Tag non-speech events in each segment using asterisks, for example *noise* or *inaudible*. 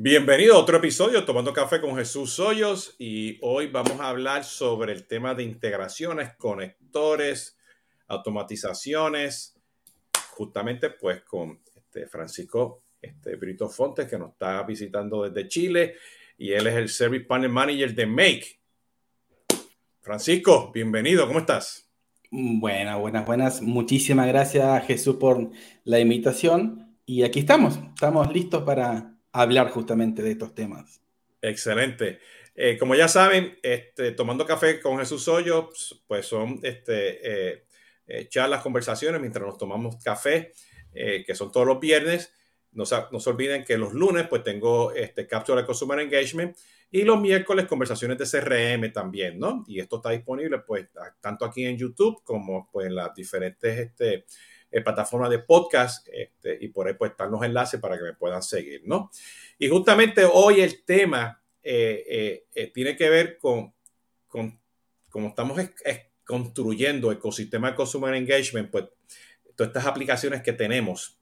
Bienvenido a otro episodio Tomando Café con Jesús Hoyos y hoy vamos a hablar sobre el tema de integraciones, conectores, automatizaciones, justamente pues con este Francisco este, Brito Fontes que nos está visitando desde Chile y él es el Service Panel Manager de Make. Francisco, bienvenido, ¿cómo estás? Buenas, buenas, buenas. Muchísimas gracias Jesús por la invitación y aquí estamos, estamos listos para hablar justamente de estos temas. Excelente. Eh, como ya saben, este, tomando café con Jesús Hoyos, pues son este, eh, eh, charlas, conversaciones mientras nos tomamos café, que son todos los viernes. No, no, se olviden que los lunes pues tengo este Capture de Consumer Engagement y los miércoles conversaciones de CRM también, ¿no? Y esto está disponible pues tanto aquí en YouTube como pues en las diferentes este, en plataformas de podcast este, y por ahí pues están los enlaces para que me puedan seguir, ¿no? Y justamente hoy el tema eh, eh, eh, tiene que ver con, con como estamos construyendo ecosistema de Consumer Engagement, pues todas estas aplicaciones que tenemos,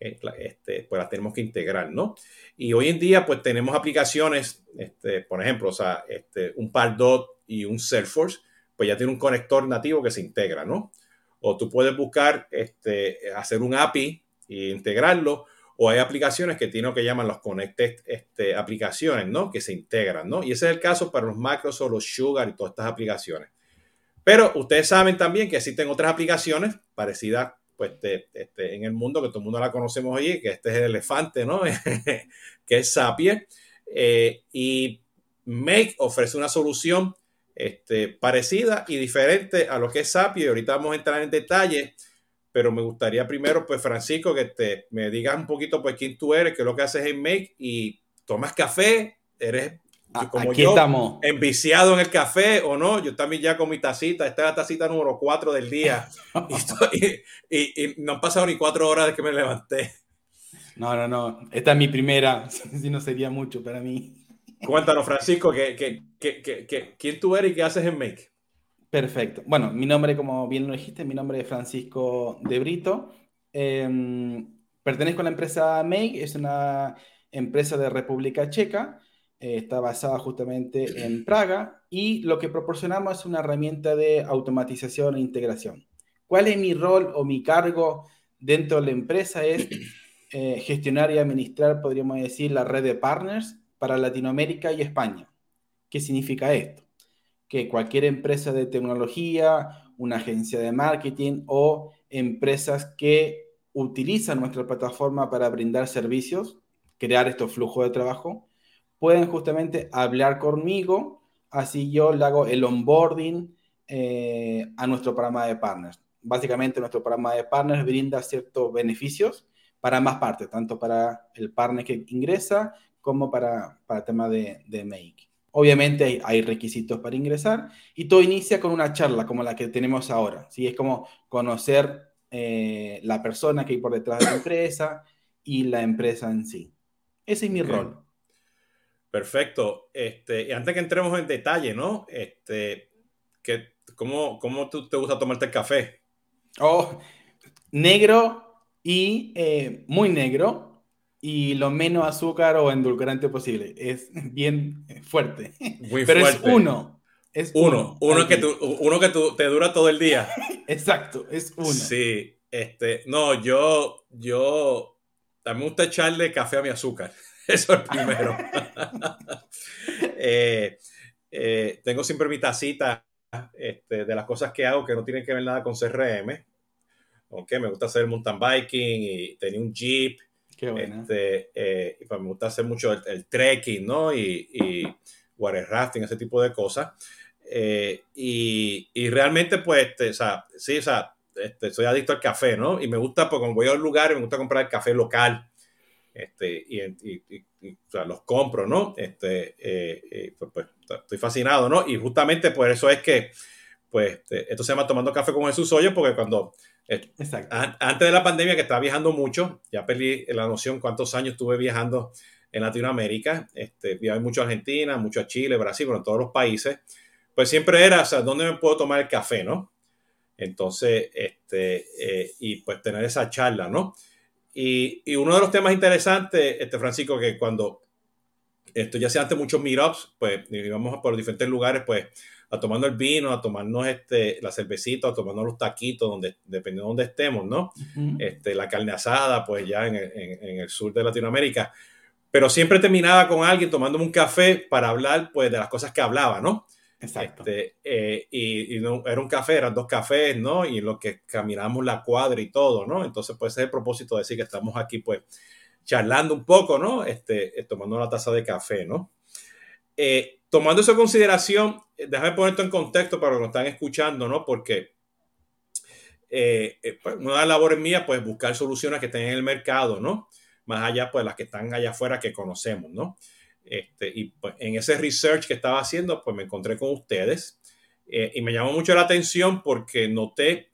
este, pues las tenemos que integrar, ¿no? Y hoy en día pues tenemos aplicaciones, este, por ejemplo, o sea, este, un Pardot y un Salesforce, pues ya tiene un conector nativo que se integra, ¿no? O tú puedes buscar este, hacer un API e integrarlo, o hay aplicaciones que tienen lo que llaman los connected este, aplicaciones, ¿no? Que se integran, ¿no? Y ese es el caso para los macros o los sugar y todas estas aplicaciones. Pero ustedes saben también que existen otras aplicaciones parecidas pues, este, en el mundo, que todo el mundo la conocemos hoy, que este es el elefante, ¿no? *laughs* que es Zapier. Eh, y Make ofrece una solución este, parecida y diferente a lo que es Sapio. Y ahorita vamos a entrar en detalle, pero me gustaría primero, pues, Francisco, que te, me digas un poquito, pues, quién tú eres, qué es lo que haces en Make y tomas café, eres como Aquí estamos. enviciado en el café o no. Yo también ya con mi tacita, esta es la tacita número 4 del día *laughs* y, y, no han pasado ni cuatro horas de que me levanté. No, no, no. Esta es mi primera, *laughs* si no sería mucho para mí. Cuéntanos, Francisco, quién tú eres y qué haces en Make? Perfecto. Bueno, mi nombre, como bien lo dijiste, mi nombre es Francisco de Brito. Em, pertenezco a la empresa Make, es una empresa de República Checa. Eh, está basada justamente en Praga y lo que proporcionamos es una herramienta de automatización e integración. ¿Cuál es mi rol o mi cargo dentro de la empresa? Es eh, gestionar y administrar, podríamos decir, la red de partners para Latinoamérica y España. ¿Qué significa esto? Que cualquier empresa de tecnología, una agencia de marketing o empresas que utilizan nuestra plataforma para brindar servicios, crear estos flujos de trabajo, pueden justamente hablar conmigo, así yo le hago el onboarding eh, a nuestro programa de partners. Básicamente nuestro programa de partners brinda ciertos beneficios para más partes, tanto para el partner que ingresa como para, para tema de, de Make. Obviamente hay, requisitos para ingresar y todo inicia con una charla como la que tenemos ahora. ¿sí? Es como conocer eh, la persona que hay por detrás de la empresa y la empresa en sí. Ese es mi rol. Perfecto. Este, y antes que entremos en detalle, ¿no? Este, que, ¿cómo, ¿Cómo tú te gusta tomarte el café? Oh, negro y eh, muy negro y lo menos azúcar o endulcorante posible. Es *laughs* bien fuerte. Muy Pero es uno. Es uno. Uno, que, tú, uno que tú, te dura todo el día. *laughs* Exacto, es uno. Sí. Este, no, yo, yo, también me gusta echarle café a mi azúcar. *laughs* Eso es primero. Eh, eh, tengo siempre mi tacita este, de las cosas que hago que no tienen que ver nada con CRM. Aunque me gusta hacer mountain biking y tenía un jeep este, eh, pues me gusta hacer mucho el, trekking, ¿no? Y, y, water rafting, ese tipo de cosas. Eh, y, y, realmente, pues, este, o sea, sí, o sea, este, soy adicto al café, ¿no? Y me gusta, pues, cuando voy a un lugar, me gusta comprar el café local. Este, y, y o sea, los compro, ¿no? Este, eh, pues, pues, estoy fascinado, ¿no? Y justamente por eso es que, pues, este, esto se llama Tomando Café con Jesús Hoyo, porque cuando Exacto. Antes de la pandemia, que estaba viajando mucho, ya perdí la noción cuántos años estuve viajando en Latinoamérica. Este, viajé mucho a Argentina, mucho a Chile, Brasil, bueno, en todos los países. Pues siempre era, o sea, ¿dónde me puedo tomar el café, no? Entonces, este, eh, y pues tener esa charla, ¿no? Y, y, uno de los temas interesantes, este, Francisco, que cuando Esto ya sea antes muchos meetups, pues íbamos por diferentes lugares, pues a tomando el vino, a tomarnos este, la cervecita, a tomarnos los taquitos, donde, dependiendo de donde estemos, ¿no? este, la carne asada, pues ya en, en, el sur de Latinoamérica. Pero siempre terminaba con alguien tomándome un café para hablar, pues, de las cosas que hablaba, ¿no? Exacto. Este, eh, y, no, era un café, eran dos cafés, ¿no? Y en lo que caminamos la cuadra y todo, ¿no? Entonces, pues, ese es el propósito de decir que estamos aquí, pues, charlando un poco, ¿no? Este, eh, tomando una taza de café, ¿no? Eh, tomando eso en consideración, déjame poner esto en contexto para los que nos están escuchando, ¿no? Porque pues, una de las labores mías, pues, buscar soluciones que estén en el mercado, ¿no? Más allá, pues, las que están allá afuera que conocemos, ¿no? Este, y pues, en ese research que estaba haciendo, pues me encontré con ustedes eh, y me llamó mucho la atención porque noté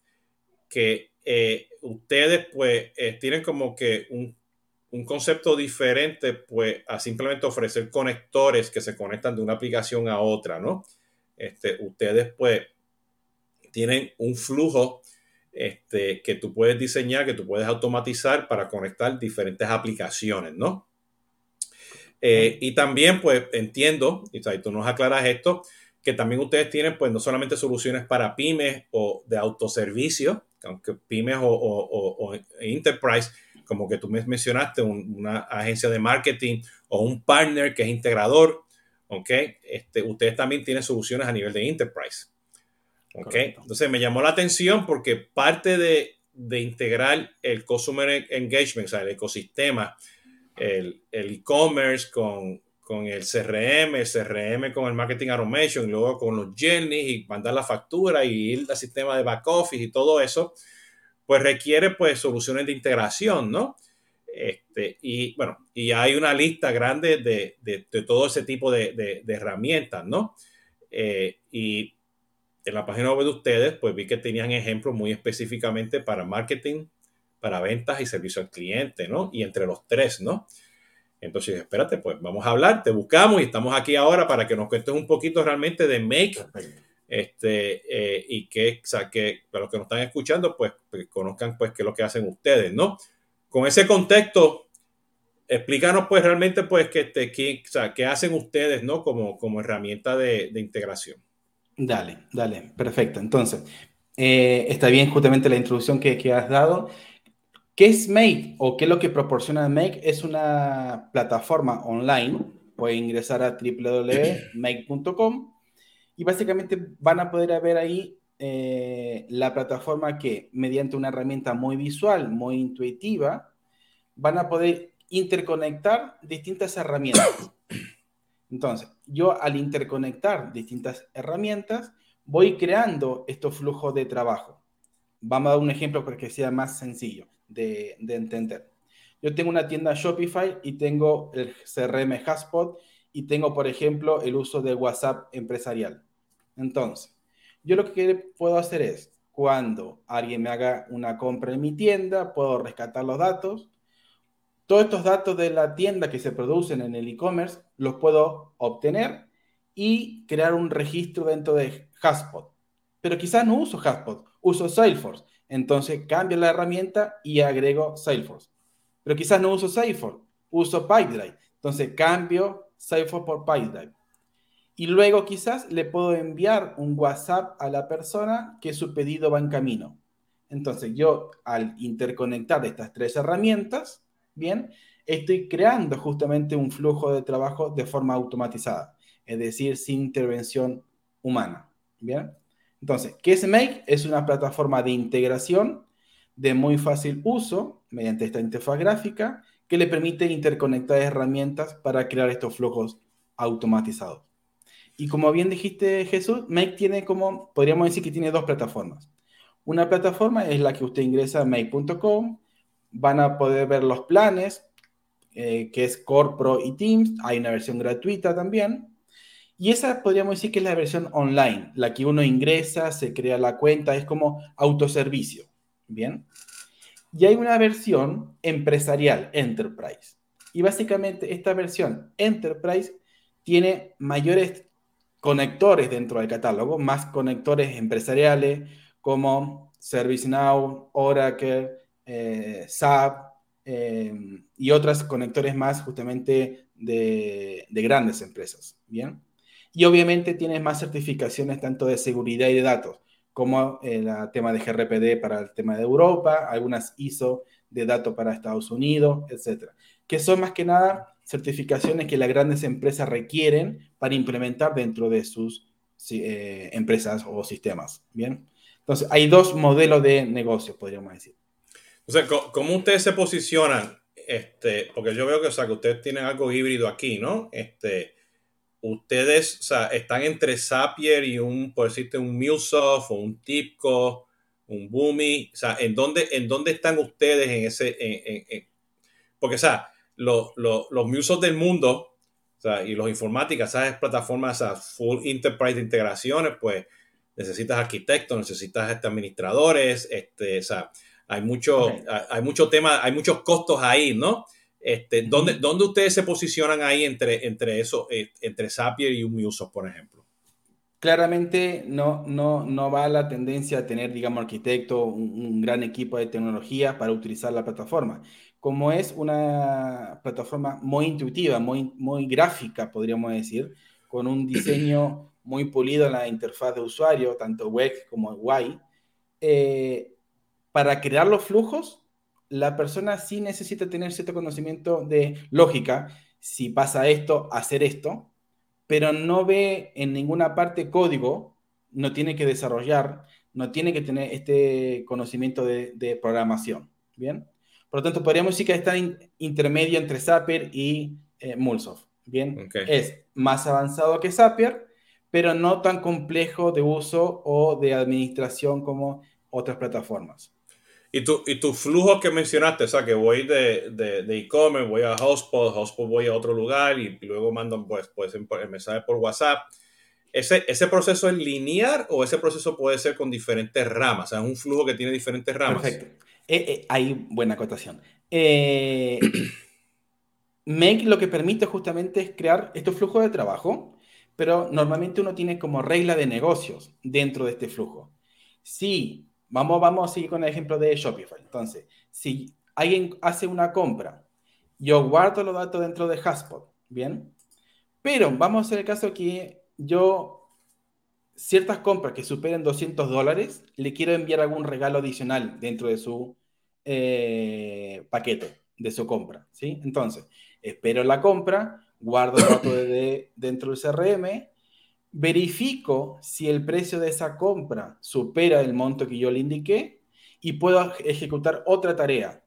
que eh, ustedes pues eh, tienen como que un, un, concepto diferente pues a simplemente ofrecer conectores que se conectan de una aplicación a otra, ¿no? Este, ustedes pues tienen un flujo este, que tú puedes diseñar, que tú puedes automatizar para conectar diferentes aplicaciones, ¿no? Eh, y también, pues, entiendo, y tú nos aclaras esto, que también ustedes tienen, pues, no solamente soluciones para pymes o de autoservicio, aunque pymes o, enterprise, como que tú me mencionaste, una agencia de marketing o un partner que es integrador, ¿ok? Este, ustedes también tienen soluciones a nivel de enterprise, ¿ok? Entonces me llamó la atención porque parte de, de integrar el customer engagement, o sea, el ecosistema, el e-commerce con, con, el CRM, el CRM con el marketing automation, y luego con los journeys y mandar la factura y ir al sistema de back office y todo eso, pues requiere pues soluciones de integración, ¿no? Este, y bueno, y hay una lista grande de, de, de todo ese tipo de, de herramientas, ¿no? Eh, y en la página web de ustedes, pues vi que tenían ejemplos muy específicamente para marketing, para ventas y servicio al cliente, ¿no? Y entre los tres, ¿no? Entonces, espérate, pues vamos a hablar, te buscamos y estamos aquí ahora para que nos cuentes un poquito realmente de Make. Este, eh, y que, o sea, que para los que nos están escuchando, pues, conozcan pues qué es lo que hacen ustedes, ¿no? Con ese contexto, explícanos pues realmente pues qué, qué, o sea, qué hacen ustedes, ¿no? Como, como herramienta de, de integración. Dale, dale, perfecto. Entonces, eh, está bien justamente la introducción que, que has dado. ¿Qué es Make o qué es lo que proporciona Make? Es una plataforma online. Pueden ingresar a www.make.com y básicamente van a poder ver ahí eh, la plataforma que mediante una herramienta muy visual, muy intuitiva, van a poder interconectar distintas herramientas. Entonces, yo al interconectar distintas herramientas, voy creando estos flujos de trabajo. Vamos a dar un ejemplo para que sea más sencillo de, entender. Yo tengo una tienda Shopify y tengo el CRM Haspot y tengo, por ejemplo, el uso de WhatsApp empresarial. Entonces, yo lo que puedo hacer es, cuando alguien me haga una compra en mi tienda, puedo rescatar los datos. Todos estos datos de la tienda que se producen en el e-commerce los puedo obtener y crear un registro dentro de Haspot. Pero quizás no uso Haspot, uso Salesforce. Entonces cambio la herramienta y agrego Salesforce. Pero quizás no uso Salesforce, uso PipeDrive. Entonces cambio Salesforce por PipeDrive. Y luego quizás le puedo enviar un WhatsApp a la persona que su pedido va en camino. Entonces yo al interconectar estas tres herramientas, bien, estoy creando justamente un flujo de trabajo de forma automatizada, es decir, sin intervención humana. Bien. Entonces, ¿qué es? Es una plataforma de integración de muy fácil uso mediante esta interfaz gráfica que le permite interconectar herramientas para crear estos flujos automatizados. Y como bien dijiste Jesús, Make tiene como, podríamos decir que tiene dos plataformas. Una plataforma es la que usted ingresa a make.com, van a poder ver los planes, eh, que es Core Pro y Teams, hay una versión gratuita también. Y esa podríamos decir que es la versión online, la que uno ingresa, se crea la cuenta, es como autoservicio. Bien. Y hay una versión empresarial, Enterprise. Y básicamente esta versión Enterprise tiene mayores conectores dentro del catálogo, más conectores empresariales como ServiceNow, Oracle, eh, SAP, em, y otros conectores más justamente de, grandes empresas, ¿bien? Y obviamente tienes más certificaciones tanto de seguridad y de datos, como el tema de GRPD para el tema de Europa, algunas ISO de datos para Estados Unidos, etcétera, que son más que nada certificaciones que las grandes empresas requieren para implementar dentro de sus eh, empresas o sistemas, ¿bien? Entonces, hay dos modelos de negocio, podríamos decir. O sea, ¿cómo ustedes se posicionan? Este, porque yo veo que, o sea, que ustedes tienen algo híbrido aquí, ¿no? Este, ustedes, o sea, están entre Zapier y un, por decirte, un MuleSoft o un Tipco, un Boomi. O sea, ¿en dónde, en dónde están ustedes en ese, en, porque, o sea, los, los, los MuleSoft del mundo, o sea, y los informáticas, esas plataformas, full enterprise de integraciones, pues necesitas arquitectos, necesitas este, administradores, este, o sea, hay mucho, hay mucho tema, hay muchos costos ahí, ¿no? Este, ¿dónde, ¿Dónde ustedes se posicionan ahí entre, entre eso, eh, entre Zapier y un por ejemplo? Claramente no, no, no va la tendencia a tener, digamos, arquitecto, un, gran equipo de tecnología para utilizar la plataforma. Como es una plataforma muy intuitiva, muy, muy gráfica, podríamos decir, con un diseño muy pulido en la interfaz de usuario, tanto web como UI, eh, para crear los flujos, la persona sí necesita tener cierto conocimiento de lógica, si pasa esto, hacer esto, pero no ve en ninguna parte código, no tiene que desarrollar, no tiene que tener este conocimiento de, programación. Bien, por lo tanto, podríamos decir que está en intermedio entre Zapier y eh, Mulsoft. Bien, es más avanzado que Zapier, pero no tan complejo de uso o de administración como otras plataformas. Y tu, y tu flujo que mencionaste, o sea, que voy de e-commerce, voy a Hotspot, Hotspot voy a otro lugar y, luego mando pues, pues, el mensaje por WhatsApp. ¿Ese, ¿Ese proceso es lineal o ese proceso puede ser con diferentes ramas? O sea, es un flujo que tiene diferentes ramas. Perfecto. Eh, eh, hay buena acotación. Eh, *clears throat* Make lo que permite justamente es crear estos flujos de trabajo, pero normalmente uno tiene como regla de negocios dentro de este flujo. Si Vamos, vamos a seguir con el ejemplo de Shopify. Entonces, si alguien hace una compra, yo guardo los datos dentro de Haspot, ¿bien? Pero vamos a hacer el caso que yo, ciertas compras que superen 200 dólares, le quiero enviar algún regalo adicional dentro de su eh, paquete, de su compra, ¿sí? Entonces, espero la compra, guardo los datos de, dentro del CRM, verifico si el precio de esa compra supera el monto que yo le indiqué y puedo ejecutar otra tarea.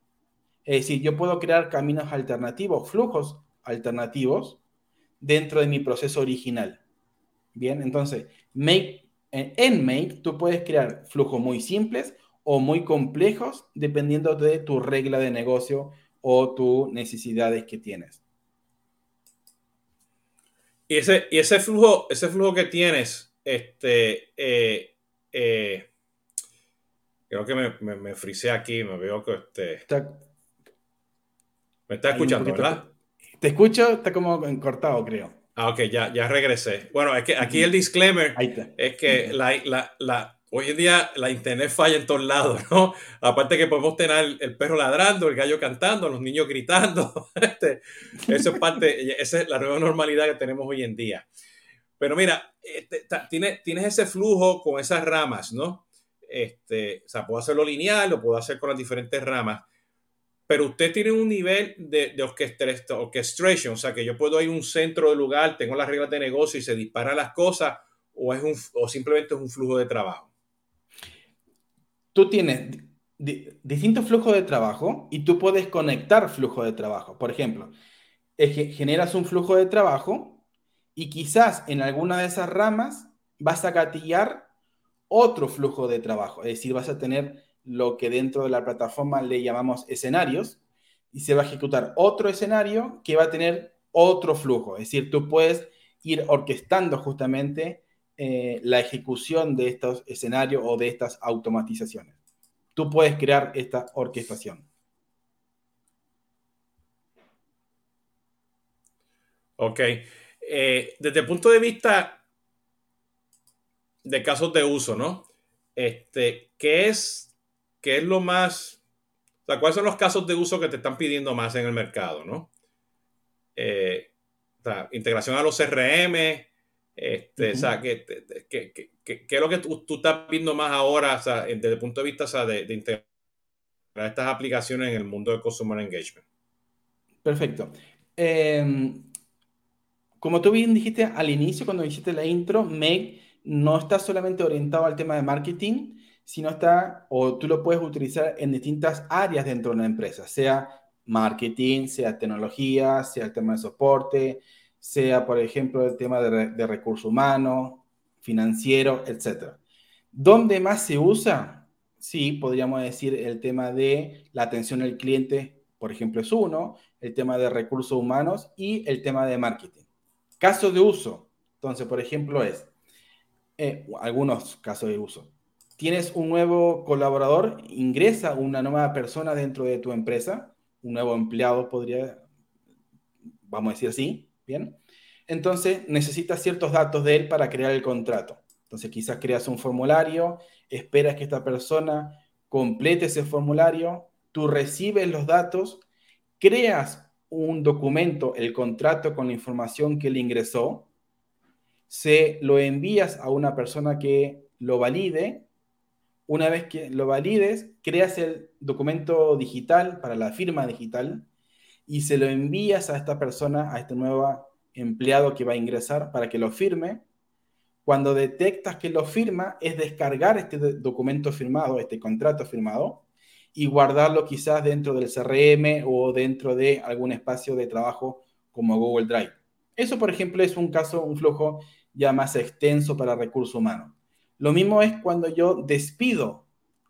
Es decir, yo puedo crear caminos alternativos, flujos alternativos dentro de mi proceso original. Bien, entonces, make, en Make tú puedes crear flujos muy simples o muy complejos dependiendo de tu regla de negocio o tus necesidades que tienes. Y ese, y ese flujo, ese flujo que tienes, este, eh, eh, creo que me, me, me frisé aquí, me veo que este. me está escuchando, ¿verdad? Te escucho, está como cortado, creo. Ah, ok, ya, ya regresé. Bueno, es que aquí el disclaimer es que la, la, la, hoy en día la internet falla en todos lados, *laughs* ¿no? Aparte que podemos tener el perro ladrando, el gallo cantando, los niños gritando. *laughs* Este, eso es parte, esa es la nueva normalidad que tenemos hoy en día. Pero mira, este, tienes, ese flujo con esas ramas, ¿no? Este, o sea, puedo hacerlo lineal, lo puedo hacer con las diferentes ramas, pero usted tiene un nivel de, de orchestration, o sea, que yo puedo ir a un centro del lugar, tengo las reglas de negocio y se disparan las cosas, o, es un, o simplemente es un flujo de trabajo tú tienes distintos flujos de trabajo y tú puedes conectar flujos de trabajo. Por ejemplo, generas un flujo de trabajo y quizás en alguna de esas ramas vas a gatillar otro flujo de trabajo. Es decir, vas a tener lo que dentro de la plataforma le llamamos escenarios y se va a ejecutar otro escenario que va a tener otro flujo. Es decir, tú puedes ir orquestando justamente eh, la ejecución de estos escenarios o de estas automatizaciones. Tú puedes crear esta orquestación. Ok. Eh, desde el punto de vista de casos de uso, ¿no? Este, ¿qué es, qué es lo más, sea, ¿cuáles son los casos de uso que te están pidiendo más en el mercado, no? Eh, integración a los CRM, este, o sea, ¿qué, es lo que tú, estás viendo más ahora, desde el punto de vista de, de integrar estas aplicaciones en el mundo de Customer Engagement? Perfecto. Em, como tú bien dijiste al inicio, cuando hiciste la intro, Meg no está solamente orientado al tema de marketing, sino está, o tú lo puedes utilizar en distintas áreas dentro de una empresa, sea marketing, sea tecnología, sea el tema de soporte, sea, por ejemplo, el tema de, de recursos humanos, financiero, etc. ¿Dónde más se usa? Sí, podríamos decir el tema de la atención al cliente, por ejemplo, es uno, el tema de recursos humanos y el tema de marketing. Caso de uso. Entonces, por ejemplo, es eh, algunos casos de uso tienes un nuevo colaborador, ingresa una nueva persona dentro de tu empresa, un nuevo empleado podría, vamos a decir así, ¿bien? Entonces necesitas ciertos datos de él para crear el contrato. Entonces quizás creas un formulario, esperas que esta persona complete ese formulario, tú recibes los datos, creas un documento, el contrato con la información que él ingresó, se lo envías a una persona que lo valide una vez que lo valides, creas el documento digital para la firma digital y se lo envías a esta persona, a este nuevo empleado que va a ingresar para que lo firme. Cuando detectas que lo firma, es descargar este documento firmado, este contrato firmado, y guardarlo quizás dentro del CRM o dentro de algún espacio de trabajo como Google Drive. Eso, por ejemplo, es un caso, un flujo ya más extenso para recursos humanos. Lo mismo es cuando yo despido,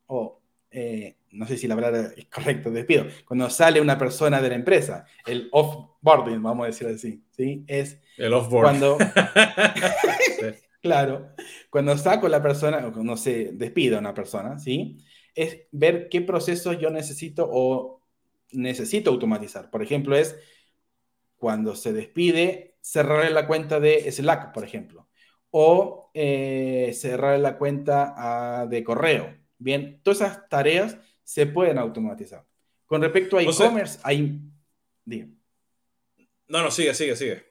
o eh, no sé si la palabra es correcta, despido, cuando sale una persona de la empresa, el offboarding, vamos a decir así, ¿sí? Es el offboarding. Cuando, *laughs* claro, cuando saco la persona, o no sé, despido a una persona, ¿sí? Es ver qué procesos yo necesito o necesito automatizar. Por ejemplo, es cuando se despide, cerrar la cuenta de Slack, por ejemplo o eh, cerrar la cuenta ah, de correo. Bien, todas esas tareas se pueden automatizar. Con respecto a e-commerce, hay... No, no, sigue, sigue, sigue.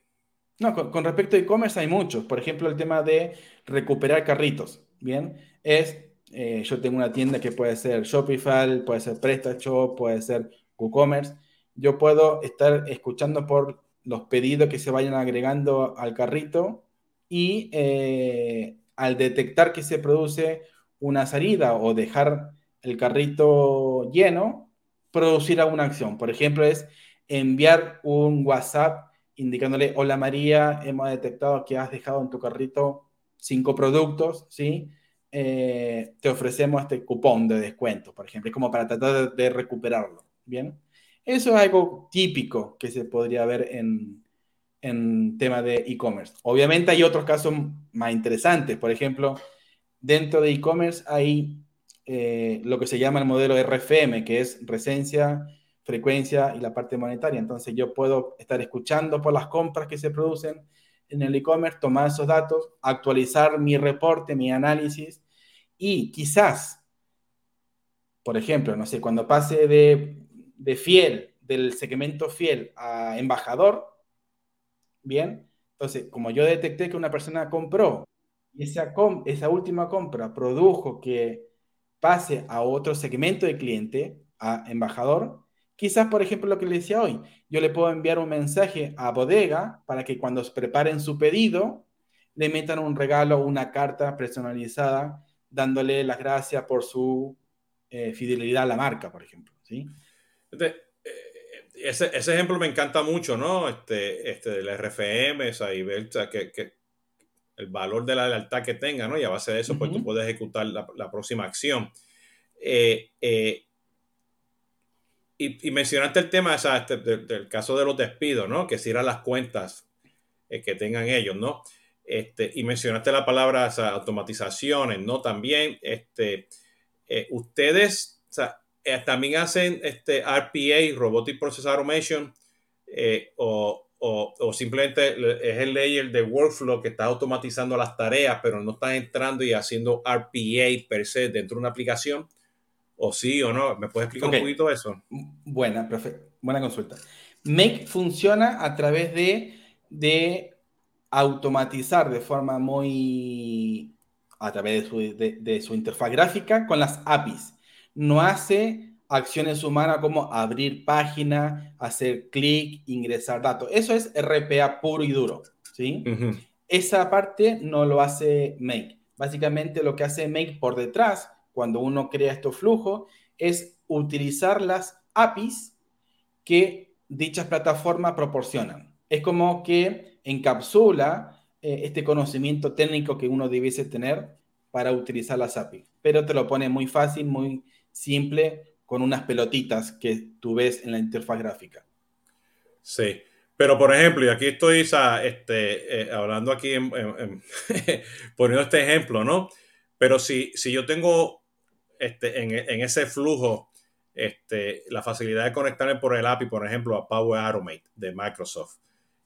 No, con, respecto a e-commerce hay muchos. Por ejemplo, el tema de recuperar carritos. Bien, es, eh, yo tengo una tienda que puede ser Shopify, puede ser PrestaShop, puede ser WooCommerce. Yo puedo estar escuchando por los pedidos que se vayan agregando al carrito y eh, al detectar que se produce una salida o dejar el carrito lleno, producir alguna acción. Por ejemplo, es enviar un WhatsApp indicándole, hola María, hemos detectado que has dejado en tu carrito cinco productos, ¿sí? Eh, te ofrecemos este cupón de descuento, por ejemplo, como para tratar de, de recuperarlo, ¿bien? Eso es algo típico que se podría ver en, en tema de e-commerce. Obviamente hay otros casos más interesantes. Por ejemplo, dentro de e-commerce hay eh, lo que se llama el modelo RFM, que es resencia, frecuencia y la parte monetaria. Entonces yo puedo estar escuchando por las compras que se producen en el e-commerce, tomar esos datos, actualizar mi reporte, mi análisis y quizás, por ejemplo, no sé, cuando pase de, de fiel, del segmento fiel a embajador, Bien, entonces, como yo detecté que una persona compró y esa, esa última compra produjo que pase a otro segmento de cliente, a embajador, quizás, por ejemplo, lo que le decía hoy, yo le puedo enviar un mensaje a bodega para que cuando preparen su pedido, le metan un regalo, una carta personalizada, dándole las gracias por su eh, fidelidad a la marca, por ejemplo. ¿sí? ese, ese, ejemplo me encanta mucho, ¿no? Este, este del RFM, o sea, que, que, el valor de la lealtad que tenga, ¿no? Y a base de eso, pues tú puedes ejecutar la, la próxima acción. Eh, eh, y, y, mencionaste el tema o sea, este, del, caso de los despidos, ¿no? Que cierran las cuentas eh, que tengan ellos, ¿no? Este, y mencionaste la palabra o sea, automatizaciones, ¿no? También, este, ustedes, o sea, también hacen este RPA, Robotic Process Automation, eh, o, simplemente es el layer de workflow que está automatizando las tareas, pero no está entrando y haciendo RPA per se dentro de una aplicación. o sí o no. ¿Me puedes explicar un poquito eso? Buena, perfecto. Buena consulta. Make funciona a través de, de automatizar de forma muy a través de su, de su interfaz gráfica con las APIs. No hace acciones humanas como abrir página, hacer clic, ingresar datos. Eso es RPA puro y duro, ¿sí? Esa parte no lo hace Make. Básicamente lo que hace Make por detrás, cuando uno crea estos flujos, es utilizar las APIs que dichas plataformas proporcionan. Es como que encapsula eh, este conocimiento técnico que uno debiese tener para utilizar las APIs, pero te lo pone muy fácil, muy simple, con unas pelotitas que tú ves en la interfaz gráfica. Sí, pero por ejemplo, y aquí estoy este, eh, hablando aquí, *laughs* poniendo este ejemplo, ¿no? Pero si, si yo tengo este, en, ese flujo este, la facilidad de conectarme por el API, por ejemplo, a Power Automate de Microsoft,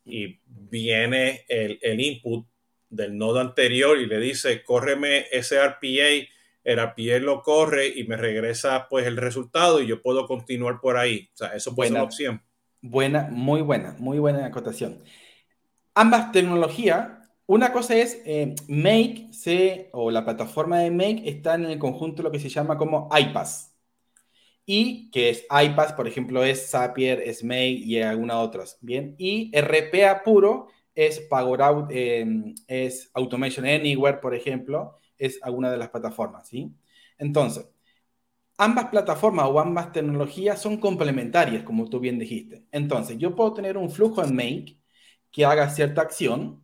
y viene el, el input del nodo anterior y le dice, córreme ese RPA el API lo corre y me regresa pues el resultado y yo puedo continuar por ahí. O sea, eso puede ser una opción. Buena, muy buena, muy buena acotación. Ambas tecnologías, una cosa es eh, Make, se, o la plataforma de Make está en el conjunto de lo que se llama como iPass. Y que es iPass, por ejemplo, es Zapier, es Make y algunas otras. Bien. Y RPA puro es Power Out, eh, es Automation Anywhere, por ejemplo es alguna de las plataformas, ¿sí? Entonces, ambas plataformas o ambas tecnologías son complementarias, como tú bien dijiste. Entonces, yo puedo tener un flujo en Make que haga cierta acción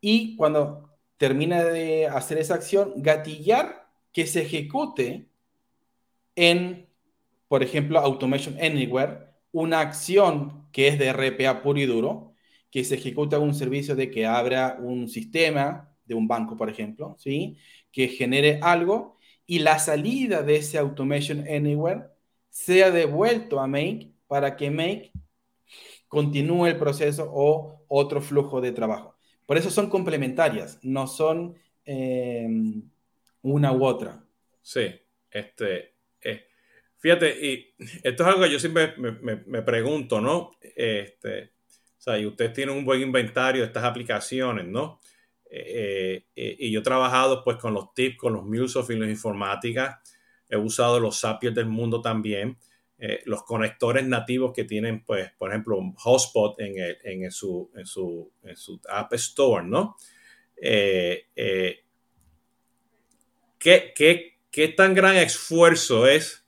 y cuando termine de hacer esa acción, gatillar que se ejecute en, por ejemplo, Automation Anywhere, una acción que es de RPA puro y duro, que se ejecuta un servicio de que abra un sistema de un banco, por ejemplo, ¿sí? que genere algo y la salida de ese Automation Anywhere sea devuelto a Make para que Make continúe el proceso o otro flujo de trabajo. Por eso son complementarias, no son eh, una u otra. Sí, este, eh, fíjate, y esto es algo que yo siempre me, pregunto, ¿no? Este, o sea, y usted tiene un buen inventario de estas aplicaciones, ¿no? Eh, eh, y yo he trabajado pues con los tips, con los MuleSoft y los informática. He usado los Zapier del mundo también. Eh, los conectores nativos que tienen, pues, por ejemplo, Hotspot en, en, su, en, su, en, su, App Store, ¿no? ¿qué, qué, qué, tan gran esfuerzo es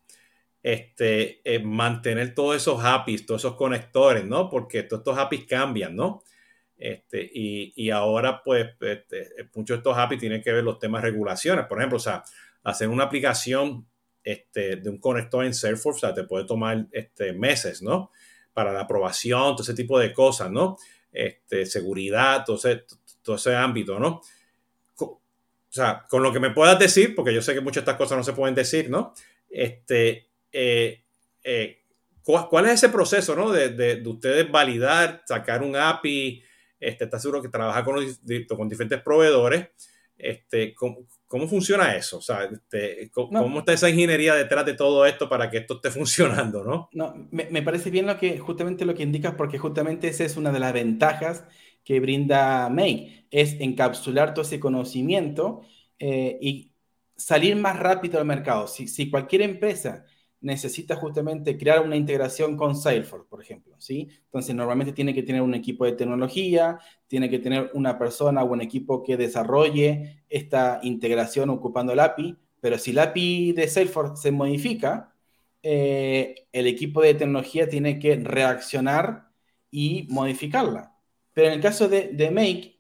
este, mantener todos esos APIs, todos esos conectores, ¿no? Porque todos estos APIs cambian, ¿no? Este, y, ahora, pues, este, muchos de estos APIs tienen que ver los temas de regulaciones. Por ejemplo, o sea, hacer una aplicación este, de un conector en Salesforce, o sea, te puede tomar este, meses, ¿no? Para la aprobación, todo ese tipo de cosas, ¿no? Este, seguridad, todo ese, todo ese ámbito, ¿no? O sea, con lo que me puedas decir, porque yo sé que muchas de estas cosas no se pueden decir, ¿no? Este, eh, eh, ¿cuál, es ese proceso, ¿no? De, de, de ustedes validar, sacar un API, este, está seguro que trabaja con, con diferentes proveedores. Este, ¿cómo, funciona eso? O sea, este, ¿cómo, está esa ingeniería detrás de todo esto para que esto esté *laughs* funcionando, no? No, me, parece bien lo que, justamente lo que indicas, porque justamente esa es una de las ventajas que brinda Make, es encapsular todo ese conocimiento eh, y salir más rápido al mercado. Si, si cualquier empresa necesita justamente crear una integración con Salesforce, por ejemplo, ¿sí? Entonces, normalmente tiene que tener un equipo de tecnología, tiene que tener una persona o un equipo que desarrolle esta integración ocupando el API, pero si el API de Salesforce se modifica, eh, el equipo de tecnología tiene que reaccionar y modificarla. Pero en el caso de, de Make,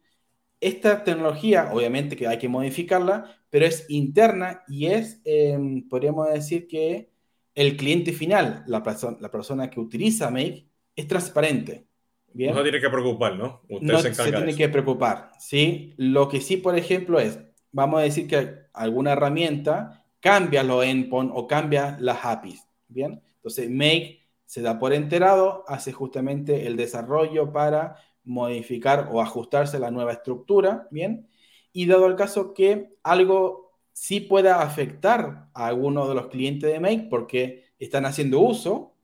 esta tecnología, obviamente que hay que modificarla, pero es interna y es, em, podríamos decir que el cliente final, la, persona, la persona que utiliza Make, es transparente. ¿bien? No se tiene que preocupar, ¿no? Usted no se, tiene que preocupar, ¿sí? Lo que sí, por ejemplo, es, vamos a decir que alguna herramienta cambia los endpoints o cambia las APIs, ¿bien? Entonces, Make se da por enterado, hace justamente el desarrollo para modificar o ajustarse a la nueva estructura, ¿bien? Y dado el caso que algo sí pueda afectar a alguno de los clientes de Make porque están haciendo uso.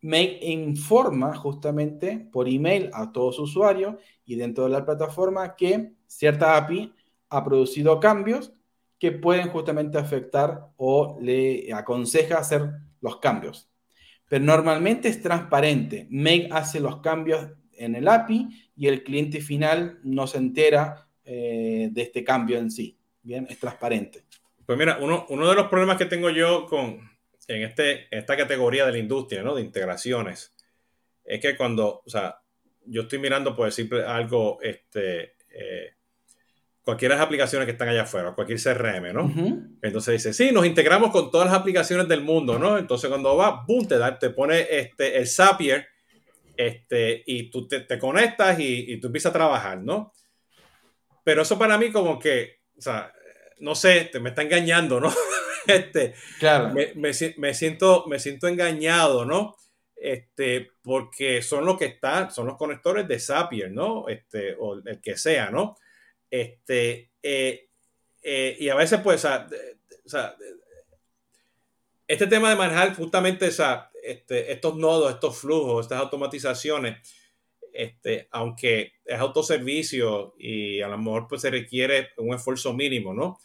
Make informa justamente por email a todos sus usuarios y dentro de la plataforma que cierta API ha producido cambios que pueden justamente afectar o le aconseja hacer los cambios. Pero normalmente es transparente. Make hace los cambios en el API y el cliente final no se entera eh, de este cambio en sí. Bien, es transparente. Pues mira, uno, uno de los problemas que tengo yo con, en, este, esta categoría de la industria, ¿no? De integraciones, es que cuando, o sea, yo estoy mirando, por decir algo, este, eh, cualquiera de las aplicaciones que están allá afuera, cualquier CRM, ¿no? Entonces dice, sí, nos integramos con todas las aplicaciones del mundo, ¿no? Entonces cuando va, boom, te, da, te pone este, el Zapier, este, y tú te, conectas y, y, tú empiezas a trabajar, ¿no? Pero eso para mí como que, o sea, no sé, te me está engañando, ¿no? *laughs* este, claro. Me, me, siento, me siento engañado, ¿no? Este, porque son los que están, son los conectores de Zapier, ¿no? Este, o el que sea, ¿no? Este, eh, eh, y a veces, pues, o sea, este tema de manejar justamente esa, este, estos nodos, estos flujos, estas automatizaciones, este, aunque es autoservicio y a lo mejor pues, se requiere un esfuerzo mínimo, ¿no?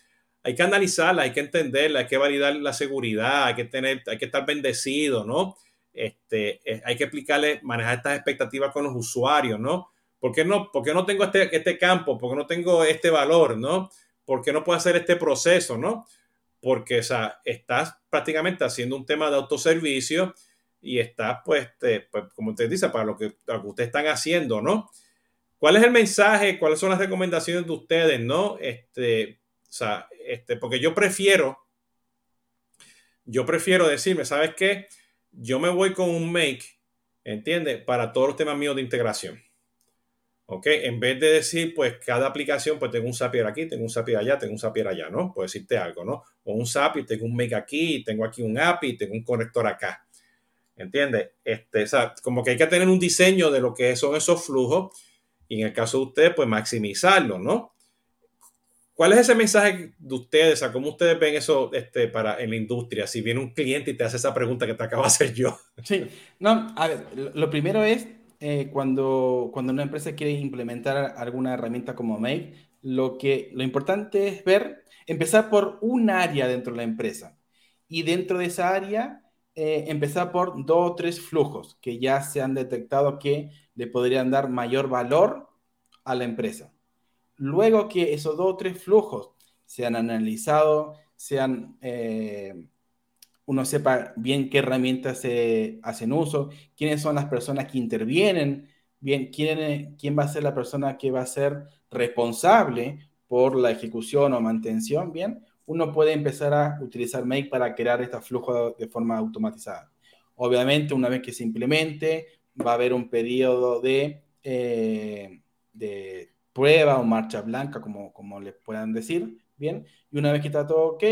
Hay que analizarla, hay que entenderla, hay que validar la seguridad, hay que tener, hay que estar bendecido, ¿no? Este, eh, hay que explicarle, manejar estas expectativas con los usuarios, ¿no? ¿Por qué no, por no tengo este, este campo? ¿Por qué no tengo este valor? ¿no? ¿Por qué no puedo hacer este proceso? ¿no? Porque o sea, estás prácticamente haciendo un tema de autoservicio y estás, pues, este, pues como usted dice, para lo que, lo ustedes están haciendo, ¿no? ¿Cuál es el mensaje? ¿Cuáles son las recomendaciones de ustedes, no? Este, o sea, este, porque yo prefiero, yo prefiero decirme, ¿sabes qué? Yo me voy con un make, ¿entiendes? Para todos los temas míos de integración. ¿Ok? En vez de decir, pues cada aplicación, pues tengo un Zapier aquí, tengo un Zapier allá, tengo un Zapier allá, ¿no? Puedo decirte algo, ¿no? O un Zapier, tengo un Make aquí, tengo aquí un API, tengo un conector acá. ¿Entiendes? Este, o sea, como que hay que tener un diseño de lo que son esos flujos y en el caso de ustedes, pues maximizarlo, ¿no? ¿Cuál es ese mensaje de ustedes? O sea, ¿cómo ustedes ven eso este, para, en la industria? Si viene un cliente y te hace esa pregunta que te acabo de hacer yo. *laughs* Sí, no, a ver, lo primero es eh, cuando, cuando una empresa quiere implementar alguna herramienta como Make, lo, que, lo importante es ver, empezar por un área dentro de la empresa y dentro de esa área eh, empezar por dos o tres flujos que ya se han detectado que le podrían dar mayor valor a la empresa. Luego que esos dos o tres flujos se han analizado, sean eh, uno sepa bien qué herramientas se hacen uso, quiénes son las personas que intervienen, bien quién, quién va a ser la persona que va a ser responsable por la ejecución o mantención, bien, uno puede empezar a utilizar Make para crear este flujo de forma automatizada. Obviamente, una vez que se implemente, va a haber un periodo de, eh, de prueba o marcha blanca, como, como les puedan decir, bien, y una vez que está todo ok,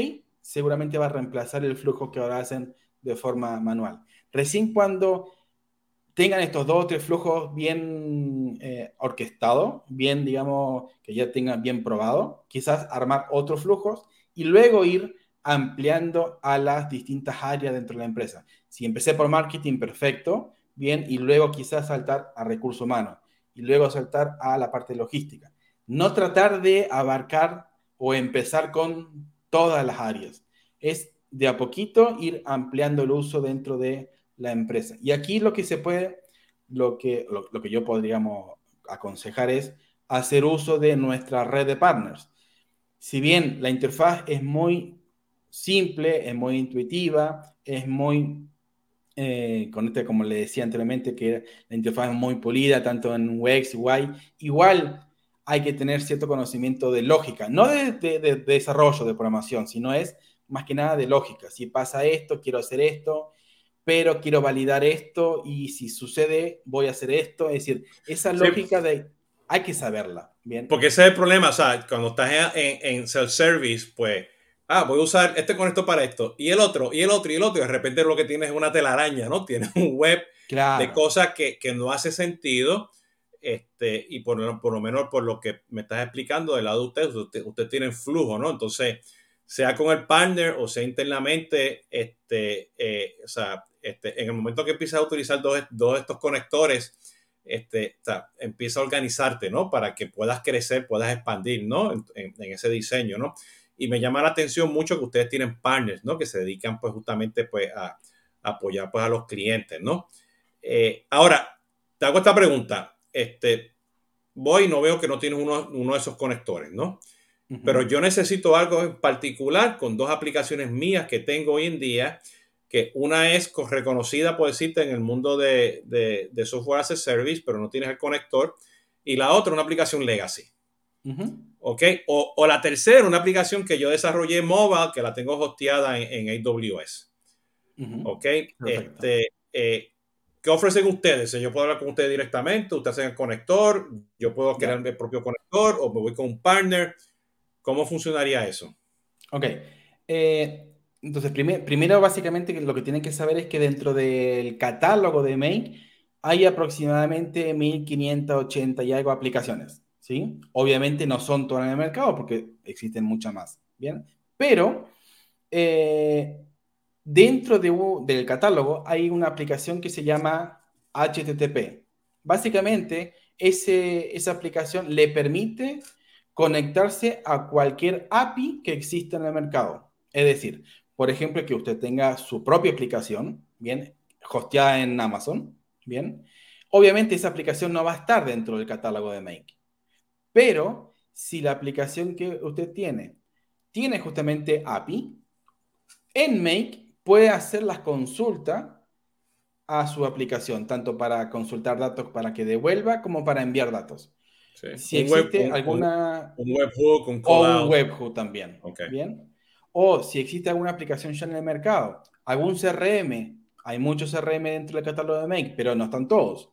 seguramente va a reemplazar el flujo que ahora hacen de forma manual. Recién cuando tengan estos dos o tres flujos bien eh, orquestados, bien, digamos, que ya tengan bien probado, quizás armar otros flujos y luego ir ampliando a las distintas áreas dentro de la empresa. Si empecé por marketing, perfecto, bien, y luego quizás saltar a recursos humanos y luego saltar a la parte logística. No tratar de abarcar o empezar con todas las áreas. Es de a poquito ir ampliando el uso dentro de la empresa. Y aquí lo que se puede, lo que, lo, que yo podríamos aconsejar es hacer uso de nuestra red de partners. Si bien la interfaz es muy simple, es muy intuitiva, es muy, eh, con este, como le decía anteriormente, que la interfaz es muy pulida, tanto en UX, UI, igual hay que tener cierto conocimiento de lógica, no de, desarrollo de programación, sino es más que nada de lógica. Si pasa esto, quiero hacer esto, pero quiero validar esto y si sucede, voy a hacer esto. Es decir, esa lógica de hay que saberla. Bien. Porque ese es el problema, o sea, cuando estás en, en self-service, pues, ah, voy a usar este conector para esto, y el otro, y el otro, y el otro, y de repente lo que tienes es una telaraña, ¿no? *laughs* Tienes un web de cosas que, que no hace sentido este, y por, por, lo menos por lo que me estás explicando del lado de ustedes, usted, usted tiene flujo, ¿no? Entonces, sea con el partner o sea internamente, este, eh, o sea, este, en el momento que empiezas a utilizar dos, de estos conectores, este, empieza a organizarte, ¿no? Para que puedas crecer, puedas expandir, ¿no? En, ese diseño, ¿no? Y me llama la atención mucho que ustedes tienen partners, ¿no? Que se dedican, pues, justamente, pues, a, apoyar, pues, a los clientes, ¿no? Eh, ahora, te hago esta pregunta. Este, voy y no veo que no tienes uno, uno de esos conectores, ¿no? Pero yo necesito algo en particular con dos aplicaciones mías que tengo hoy en día, que una es reconocida, por decirte, en el mundo de, de, software as a service, pero no tienes el conector, y la otra, una aplicación legacy. ¿Ok? O, la tercera, una aplicación que yo desarrollé mobile, que la tengo hosteada en, AWS. ¿Ok? Este, eh, ¿Qué ofrecen ustedes? Yo puedo hablar con ustedes directamente, ustedes hacen el conector, yo puedo crear mi propio conector o me voy con un partner. ¿Cómo funcionaría eso? Ok. Eh, entonces, primero, básicamente, lo que tienen que saber es que dentro del catálogo de Make hay aproximadamente 1580 y algo aplicaciones. ¿sí? Obviamente no son todas en el mercado porque existen muchas más. ¿Bien? Pero eh, dentro de, del catálogo hay una aplicación que se llama HTTP. Básicamente, esa aplicación le permite conectarse a cualquier API que exista en el mercado. Es decir, por ejemplo, que usted tenga su propia aplicación, bien, hosteada en Amazon, bien. Obviamente esa aplicación no va a estar dentro del catálogo de Make. Pero si la aplicación que usted tiene tiene justamente API, en Make puede hacer la consulta a su aplicación, tanto para consultar datos para que devuelva como para enviar datos. Si existe alguna... Un, webhook, un O un webhook también. Bien. O si existe alguna aplicación ya en el mercado, algún CRM, hay muchos CRM dentro del catálogo de Make, pero no están todos.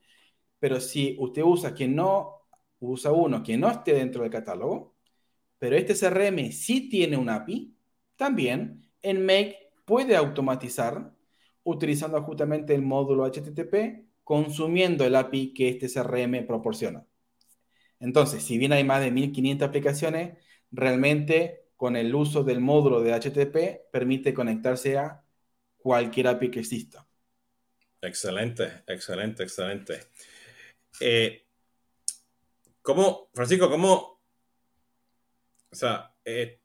Pero si usted usa no usa uno que no esté dentro del catálogo, pero este CRM sí tiene un API, también en Make puede automatizar utilizando justamente el módulo HTTP, consumiendo el API que este CRM proporciona. Entonces, si bien hay más de 1500 aplicaciones, realmente con el uso del módulo de HTTP permite conectarse a cualquier API que exista. Excelente, excelente, excelente. Eh, ¿Cómo, Francisco, cómo, o sea, eh,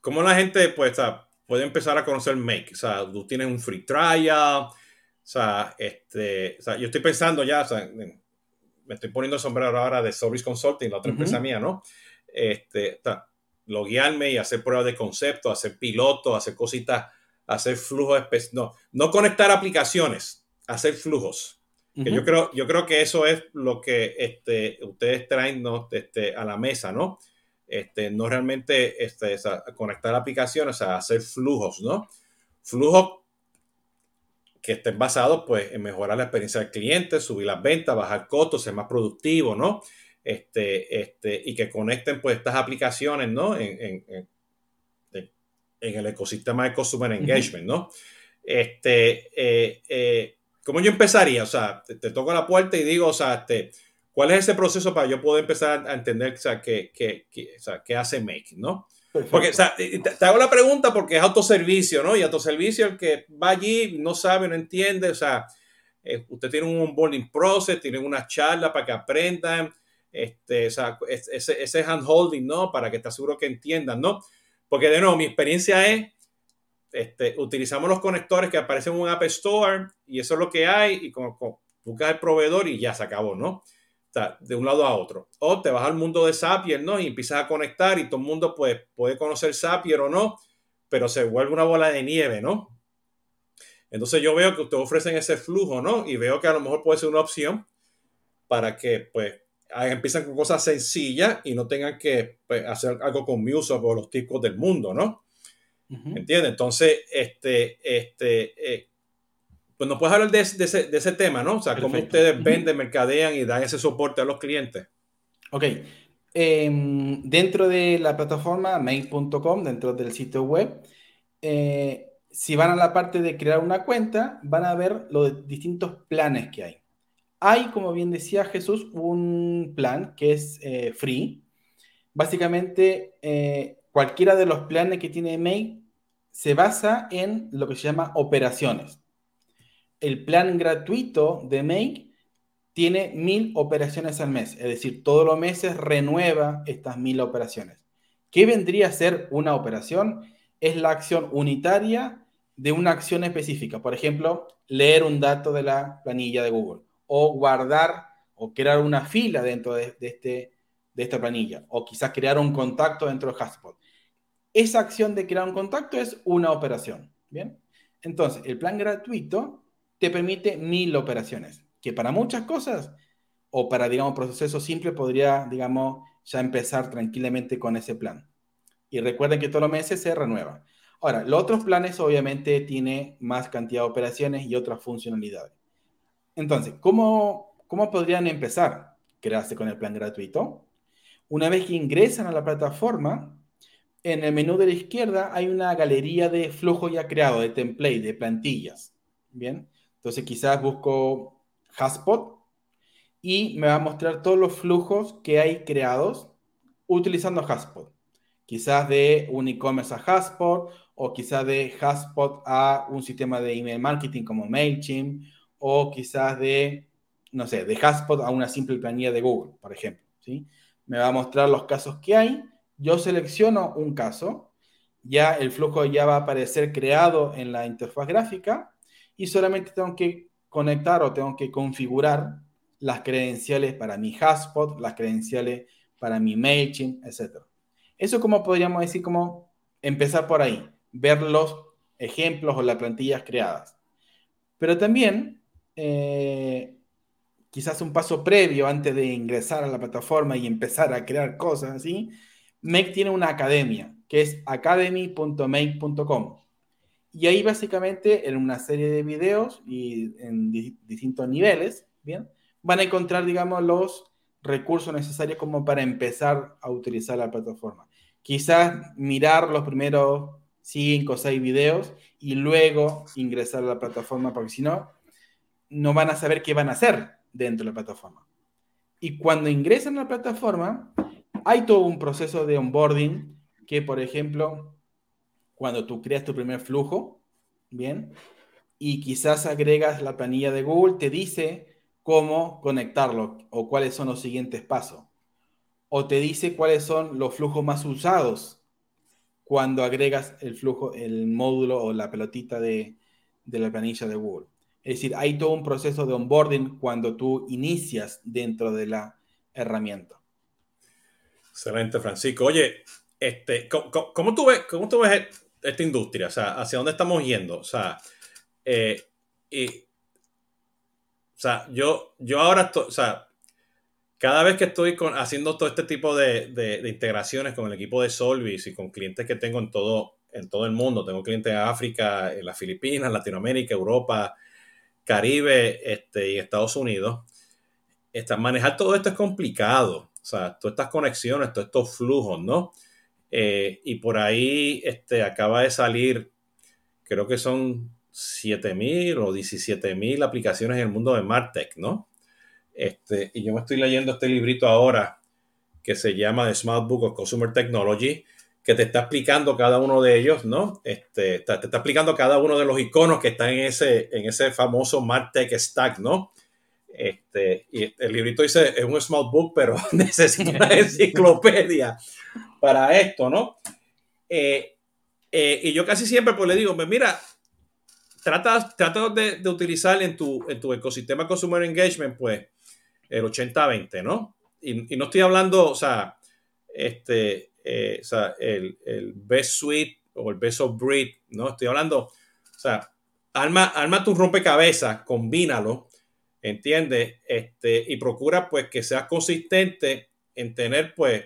cómo la gente pues, puede empezar a conocer Make? O sea, tú tienes un free trial, o sea, este, o sea, yo estoy pensando ya, o sea, me estoy poniendo sombrero ahora de Service Consulting, la otra empresa mía, ¿no? Este, loguearme y hacer pruebas de concepto, hacer pilotos, hacer cositas, hacer flujos, no, no conectar aplicaciones, hacer flujos. que yo, creo, yo creo que eso es lo que este, ustedes traen ¿no? este, a la mesa, ¿no? Este, no realmente este, conectar aplicaciones, o sea, hacer flujos, ¿no? Flujos que estén basados pues, en mejorar la experiencia del cliente, subir las ventas, bajar costos, ser más productivo, ¿no? Este, este, y que conecten pues estas aplicaciones, ¿no? En, en, en, el ecosistema de Customer Engagement, ¿no? Este, eh, eh, ¿Cómo yo empezaría? O sea, te, toco la puerta y digo, o sea, este, ¿cuál es ese proceso para yo poder empezar a entender o sea, qué, qué, qué, o sea, qué hace Make, ¿no? Porque, o sea, te, hago la pregunta porque es autoservicio, ¿no? Y autoservicio, el que va allí, no sabe, no entiende, o sea, eh, usted tiene un onboarding process, tiene una charla para que aprendan, este, o sea, ese, handholding, ¿no? Para que te aseguro que entiendan, ¿no? Porque, de nuevo, mi experiencia es, este, utilizamos los conectores que aparecen en un App Store y eso es lo que hay y como, como buscas el proveedor y ya se acabó, ¿no? de un lado a otro. O te vas al mundo de Zapier, ¿no? Y empiezas a conectar y todo el mundo pues, puede conocer Zapier o no, pero se vuelve una bola de nieve, ¿no? Entonces yo veo que ustedes ofrecen ese flujo, ¿no? Y veo que a lo mejor puede ser una opción para que pues empiezan con cosas sencillas y no tengan que pues, hacer algo con Musa por los tipos del mundo, ¿no? ¿Entiendes? Entonces, este, este, eh, pues nos puedes hablar de, ese, tema, ¿no? O sea, cómo ustedes venden, mercadean y dan ese soporte a los clientes. Ok. Em, dentro de la plataforma mail.com, dentro del sitio web, eh, si van a la parte de crear una cuenta, van a ver los distintos planes que hay. Hay, como bien decía Jesús, un plan que es eh, free. Básicamente, eh, cualquiera de los planes que tiene Make se basa en lo que se llama operaciones. El plan gratuito de Make tiene mil operaciones al mes, es decir, todos los meses renueva estas mil operaciones. ¿Qué vendría a ser una operación? Es la acción unitaria de una acción específica. Por ejemplo, leer un dato de la planilla de Google o guardar o crear una fila dentro de, este, de esta planilla o quizás crear un contacto dentro de Hotspot. Esa acción de crear un contacto es una operación. Bien. Entonces, el plan gratuito te permite mil operaciones, que para muchas cosas o para, digamos, procesos simples podría, digamos, ya empezar tranquilamente con ese plan. Y recuerden que todos los meses se renueva. Ahora, los otros planes obviamente tienen más cantidad de operaciones y otras funcionalidades. Entonces, ¿cómo, cómo podrían empezar? Crearse con el plan gratuito. Una vez que ingresan a la plataforma, en el menú de la izquierda hay una galería de flujo ya creado, de template, de plantillas. Bien, entonces quizás busco Haspot y me va a mostrar todos los flujos que hay creados utilizando Haspot. Quizás de un e-commerce a Haspot o quizás de Haspot a un sistema de email marketing como MailChimp o quizás de, no sé, de Haspot a una simple planilla de Google, por ejemplo. ¿sí? Me va a mostrar los casos que hay yo selecciono un caso, ya el flujo ya va a aparecer creado en la interfaz gráfica y solamente tengo que conectar o tengo que configurar las credenciales para mi hotspot, las credenciales para mi MailChimp, etc. Eso como podríamos decir, como empezar por ahí, ver los ejemplos o las plantillas creadas. Pero también, eh, quizás un paso previo antes de ingresar a la plataforma y empezar a crear cosas así, Make tiene una academia, que es academy.make.com. Y ahí básicamente en una serie de videos y en distintos niveles, ¿bien? Van a encontrar, digamos, los recursos necesarios como para empezar a utilizar la plataforma. Quizás mirar los primeros 5 o 6 videos y luego ingresar a la plataforma, porque si no, no van a saber qué van a hacer dentro de la plataforma. Y cuando ingresan a la plataforma, hay todo un proceso de onboarding que, por ejemplo, cuando tú creas tu primer flujo, ¿bien? Y quizás agregas la planilla de Google, te dice cómo conectarlo o cuáles son los siguientes pasos. O te dice cuáles son los flujos más usados cuando agregas el flujo, el módulo o la pelotita de, de la planilla de Google. Es decir, hay todo un proceso de onboarding cuando tú inicias dentro de la herramienta. Excelente, Francisco. Oye, este, ¿cómo, tú ves, ¿cómo tú ves esta industria? O sea, ¿hacia dónde estamos yendo? O sea, eh, y, o sea yo, yo ahora, estoy, o sea, cada vez que estoy con, haciendo todo este tipo de, de, integraciones con el equipo de Solvis y con clientes que tengo en todo, en todo el mundo, tengo clientes en África, en las Filipinas, Latinoamérica, Europa, Caribe este, y Estados Unidos, está, manejar todo esto es complicado. O sea, todas estas conexiones, todos estos flujos, ¿no? Eh, y por ahí este, acaba de salir, creo que son 7.000 o 17.000 aplicaciones en el mundo de Martech, ¿no? Este, y yo me estoy leyendo este librito ahora que se llama The Smart Book of Consumer Technology, que te está explicando cada uno de ellos, ¿no? Este, te, está explicando cada uno de los iconos que están en ese, en ese famoso Martech Stack, ¿no? Este, y el librito dice, es un small book, pero *laughs* necesito una *laughs* enciclopedia para esto, ¿no? Eh, eh, y yo casi siempre pues le digo, pues mira, trata, trata de, de, utilizar en tu, en tu ecosistema Consumer Engagement, pues, el 80-20, ¿no? Y, y, no estoy hablando, o sea, este, eh, o sea, el, el, best suite o el best of breed, ¿no? Estoy hablando, o sea, arma, arma tu rompecabezas, combínalo ¿entiendes? Este, y procura pues que seas consistente en tener pues,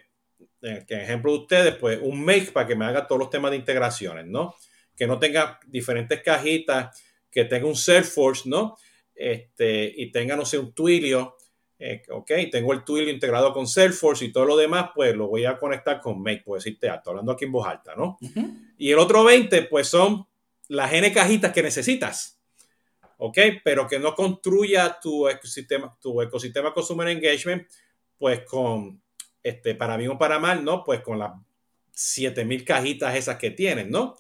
en ejemplo de ustedes, pues un make para que me haga todos los temas de integraciones, ¿no? Que no tenga diferentes cajitas, que tenga un Salesforce, ¿no? Este, y tenga, no sé, un Twilio, eh, ok, tengo el Twilio integrado con Salesforce y todo lo demás, pues lo voy a conectar con Make, por decirte alto, hablando aquí en voz alta, ¿no? Y el otro 20, pues son las N cajitas que necesitas. ¿ok? Pero que no construya tu ecosistema, tu ecosistema Consumer Engagement, pues con, este, para bien o para mal, ¿no? Pues con las 7000 cajitas esas que tienen, ¿no?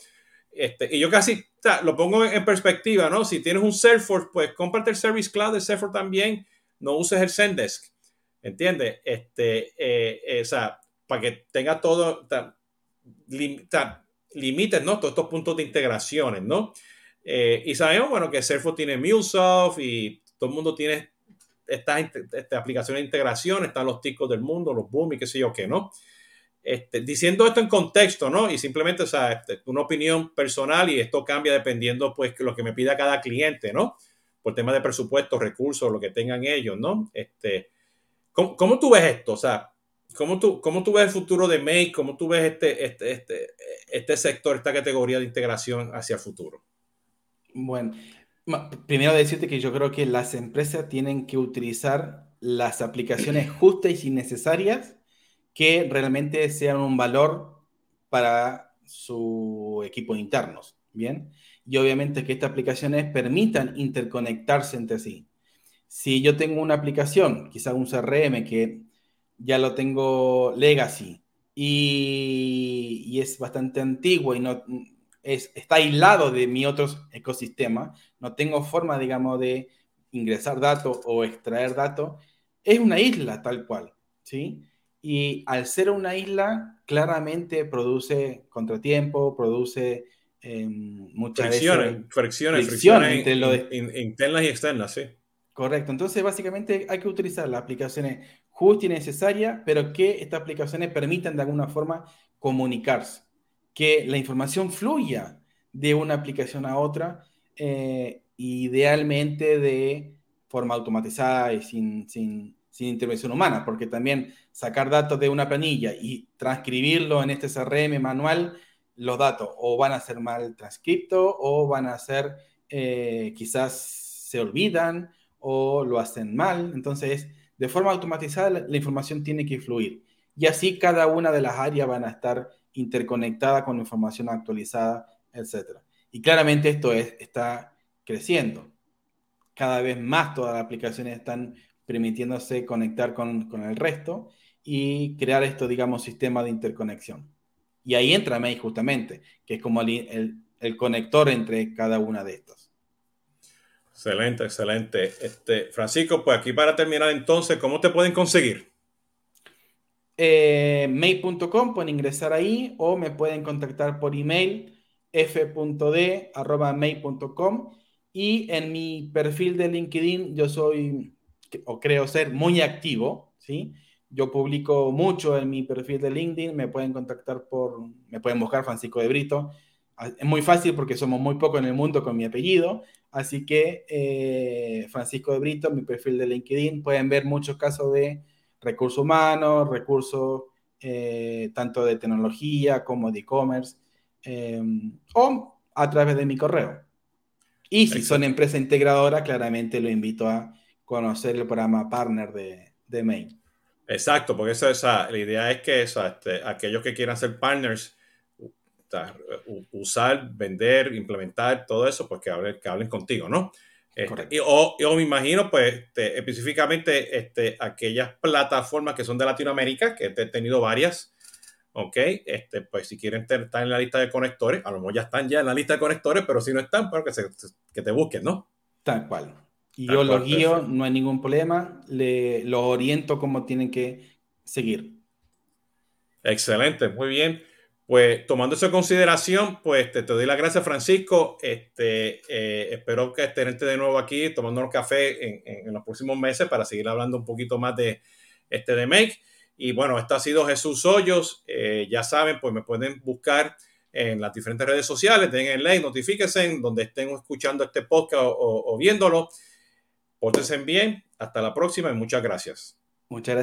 Este, y yo casi lo pongo en perspectiva, ¿no? Si tienes un Salesforce, pues cómprate el Service Cloud de Salesforce también, no uses el Zendesk, ¿entiendes? Este, eh, eh, o sea, para que tenga todo, limites, ¿no? Todos estos puntos de integraciones, ¿no? Eh, y sabemos, bueno, que Salesforce tiene MuleSoft y todo el mundo tiene estas, aplicaciones de integración, están los ticos del mundo, los boom y qué sé yo qué, ¿no? Este, diciendo esto en contexto, ¿no? Y simplemente, o sea, este, una opinión personal y esto cambia dependiendo, pues, lo que me pida cada cliente, ¿no? Por tema de presupuesto, recursos, lo que tengan ellos, ¿no? Este, ¿cómo, ¿cómo, tú ves esto? O sea, ¿cómo tú, ¿cómo tú ves el futuro de Make? ¿Cómo tú ves este, este, este, este sector, esta categoría de integración hacia el futuro? Bueno, primero decirte que yo creo que las empresas tienen que utilizar las aplicaciones *clears throat* justas y necesarias que realmente sean un valor para su equipo internos, ¿bien? Y obviamente que estas aplicaciones permitan interconectarse entre sí. Si yo tengo una aplicación, quizá un CRM que ya lo tengo legacy y, y es bastante antiguo y no es, está aislado de mi otro ecosistema, no tengo forma, digamos, de ingresar datos o extraer datos, es una isla tal cual, ¿sí? Y al ser una isla, claramente produce contratiempo, produce eh, muchas fricciones, fricciones, fricciones, internas y externas, sí. Correcto. Entonces, básicamente hay que utilizar las aplicaciones justas y necesarias, pero que estas aplicaciones permitan de alguna forma comunicarse que la información fluya de una aplicación a otra, eh, idealmente de forma automatizada y sin, sin, sin, intervención humana, porque también sacar datos de una planilla y transcribirlo en este CRM manual, los datos o van a ser mal transcriptos o van a ser, eh, quizás se olvidan o lo hacen mal. Entonces, de forma automatizada, la, información tiene que fluir. Y así cada una de las áreas van a estar interconectada con información actualizada, etc. Y claramente esto es, está creciendo. Cada vez más todas las aplicaciones están permitiéndose conectar con, con el resto y crear esto, digamos, sistema de interconexión. Y ahí entra May justamente, que es como el, el, conector entre cada una de estas. Excelente, excelente. Este, Francisco, pues aquí para terminar entonces, ¿cómo te pueden conseguir? eh, mail.com, pueden ingresar ahí o me pueden contactar por email f.d.mail.com y en mi perfil de LinkedIn yo soy o creo ser muy activo, ¿sí? Yo publico mucho en mi perfil de LinkedIn, me pueden contactar por, me pueden buscar Francisco de Brito. Ah, es muy fácil porque somos muy pocos en el mundo con mi apellido, así que eh, Francisco de Brito, mi perfil de LinkedIn, pueden ver muchos casos de recursos humanos, recursos eh, tanto de tecnología como de e-commerce, eh, o a través de mi correo. Y si son empresa integradora, claramente lo invito a conocer el programa partner de, de Main. Exacto, porque esa, esa, la idea es que esa, este, aquellos que quieran ser partners, usar, vender, implementar todo eso, pues que hablen, que hablen contigo, ¿no? Este, y, o, me imagino, pues, este, específicamente este, aquellas plataformas que son de Latinoamérica, que he tenido varias, ¿ok? Este, pues si quieren estar en la lista de conectores, a lo mejor ya están ya en la lista de conectores, pero si no están, pues que, que te busquen, ¿no? Tal cual. Y yo los guío, no hay ningún problema, le, los oriento cómo tienen que seguir. Excelente, muy bien. Pues tomando eso en consideración, pues te, doy las gracias, Francisco. Este, eh, espero que estén de nuevo aquí tomándonos café en, los próximos meses para seguir hablando un poquito más de, este, de Make. Y bueno, esto ha sido Jesús Hoyos. Eh, ya saben, pues me pueden buscar en las diferentes redes sociales, den el like, notifíquense donde estén escuchando este podcast o, o viéndolo. Pórtense bien. Hasta la próxima y muchas gracias. Muchas gracias.